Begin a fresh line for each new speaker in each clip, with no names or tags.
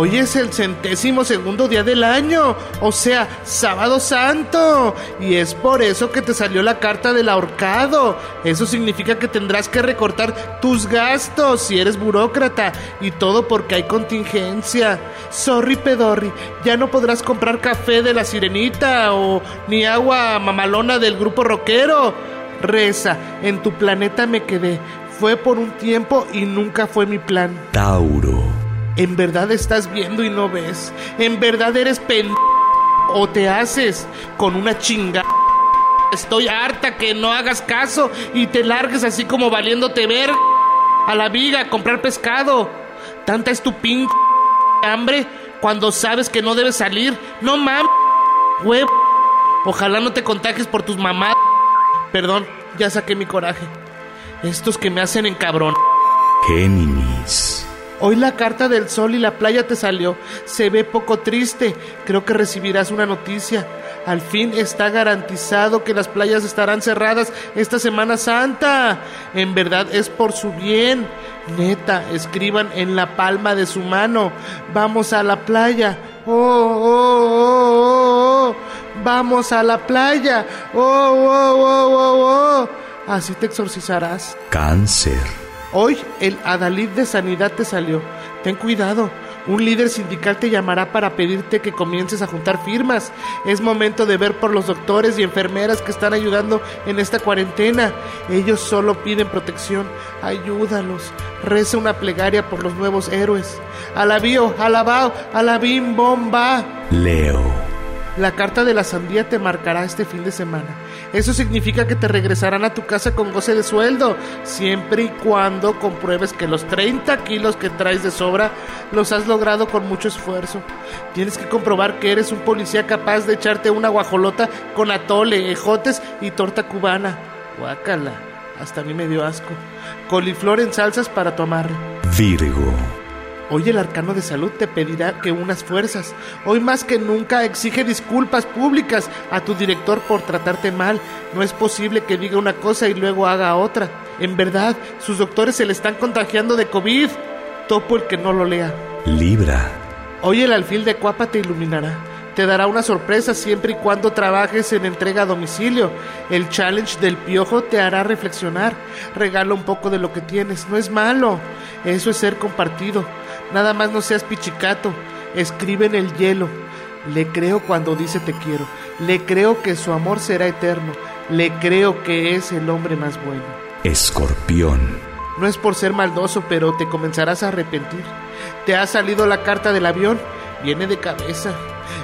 Hoy es el centésimo segundo día del año, o sea, sábado santo. Y es por eso que te salió la carta del ahorcado. Eso significa que tendrás que recortar tus gastos si eres burócrata. Y todo porque hay contingencia. Sorry, pedorri, ya no podrás comprar café de la sirenita o ni agua mamalona del grupo rockero. Reza, en tu planeta me quedé. Fue por un tiempo y nunca fue mi plan.
Tauro.
¿En verdad estás viendo y no ves? ¿En verdad eres pen... o te haces con una chinga? Estoy harta que no hagas caso y te largues así como valiéndote ver a la viga a comprar pescado. Tanta es tu pinche hambre cuando sabes que no debes salir. No mames, huevo. Ojalá no te contagies por tus mamás. Perdón, ya saqué mi coraje. Estos que me hacen encabrón.
Géminis.
Hoy la carta del sol y la playa te salió. Se ve poco triste. Creo que recibirás una noticia. Al fin está garantizado que las playas estarán cerradas esta Semana Santa. En verdad es por su bien. Neta, escriban en la palma de su mano. Vamos a la playa. Oh, oh, oh, oh. Vamos a la playa. Oh, oh, oh, oh, oh. Así te exorcizarás.
Cáncer.
Hoy el Adalid de Sanidad te salió. Ten cuidado. Un líder sindical te llamará para pedirte que comiences a juntar firmas. Es momento de ver por los doctores y enfermeras que están ayudando en esta cuarentena. Ellos solo piden protección. Ayúdalos. Reza una plegaria por los nuevos héroes. Alabío, alabao, alabim, bomba.
Leo.
La carta de la sandía te marcará este fin de semana. Eso significa que te regresarán a tu casa con goce de sueldo, siempre y cuando compruebes que los 30 kilos que traes de sobra los has logrado con mucho esfuerzo. Tienes que comprobar que eres un policía capaz de echarte una guajolota con atole, ejotes y torta cubana. Guácala, hasta a mí me dio asco. Coliflor en salsas para tu amarre.
Virgo.
Hoy el arcano de salud te pedirá que unas fuerzas. Hoy más que nunca exige disculpas públicas a tu director por tratarte mal. No es posible que diga una cosa y luego haga otra. En verdad, sus doctores se le están contagiando de COVID. Topo el que no lo lea.
Libra.
Hoy el alfil de Cuapa te iluminará. Te dará una sorpresa siempre y cuando trabajes en entrega a domicilio. El challenge del piojo te hará reflexionar. Regala un poco de lo que tienes. No es malo. Eso es ser compartido. Nada más no seas pichicato. Escribe en el hielo. Le creo cuando dice te quiero. Le creo que su amor será eterno. Le creo que es el hombre más bueno.
Escorpión.
No es por ser maldoso, pero te comenzarás a arrepentir. Te ha salido la carta del avión. Viene de cabeza.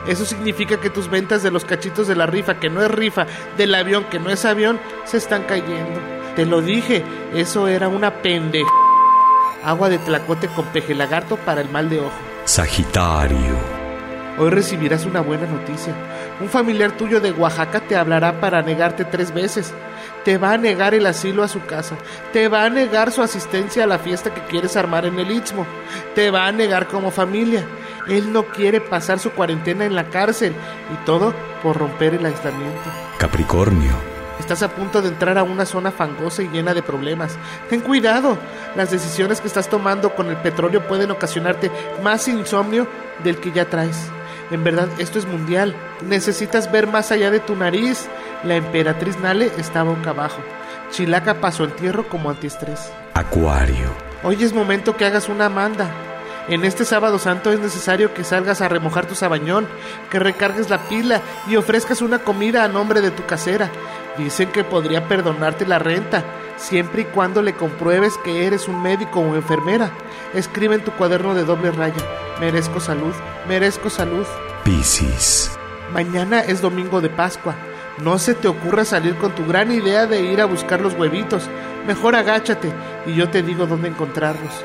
Eso significa que tus ventas de los cachitos de la rifa, que no es rifa, del avión, que no es avión, se están cayendo. Te lo dije, eso era una pendeja agua de tlacote con peje lagarto para el mal de ojo.
Sagitario.
Hoy recibirás una buena noticia. Un familiar tuyo de Oaxaca te hablará para negarte tres veces. Te va a negar el asilo a su casa. Te va a negar su asistencia a la fiesta que quieres armar en el Istmo. Te va a negar como familia. Él no quiere pasar su cuarentena en la cárcel. Y todo por romper el aislamiento.
Capricornio.
Estás a punto de entrar a una zona fangosa y llena de problemas. Ten cuidado. Las decisiones que estás tomando con el petróleo pueden ocasionarte más insomnio del que ya traes. En verdad, esto es mundial. Necesitas ver más allá de tu nariz. La emperatriz Nale está boca abajo. Chilaca pasó el tierro como antiestrés.
Acuario.
Hoy es momento que hagas una manda. En este sábado santo es necesario que salgas a remojar tu sabañón, que recargues la pila y ofrezcas una comida a nombre de tu casera. Dicen que podría perdonarte la renta, siempre y cuando le compruebes que eres un médico o enfermera. Escribe en tu cuaderno de doble raya. Merezco salud, merezco salud.
Piscis.
Mañana es domingo de Pascua. No se te ocurra salir con tu gran idea de ir a buscar los huevitos. Mejor agáchate y yo te digo dónde encontrarlos.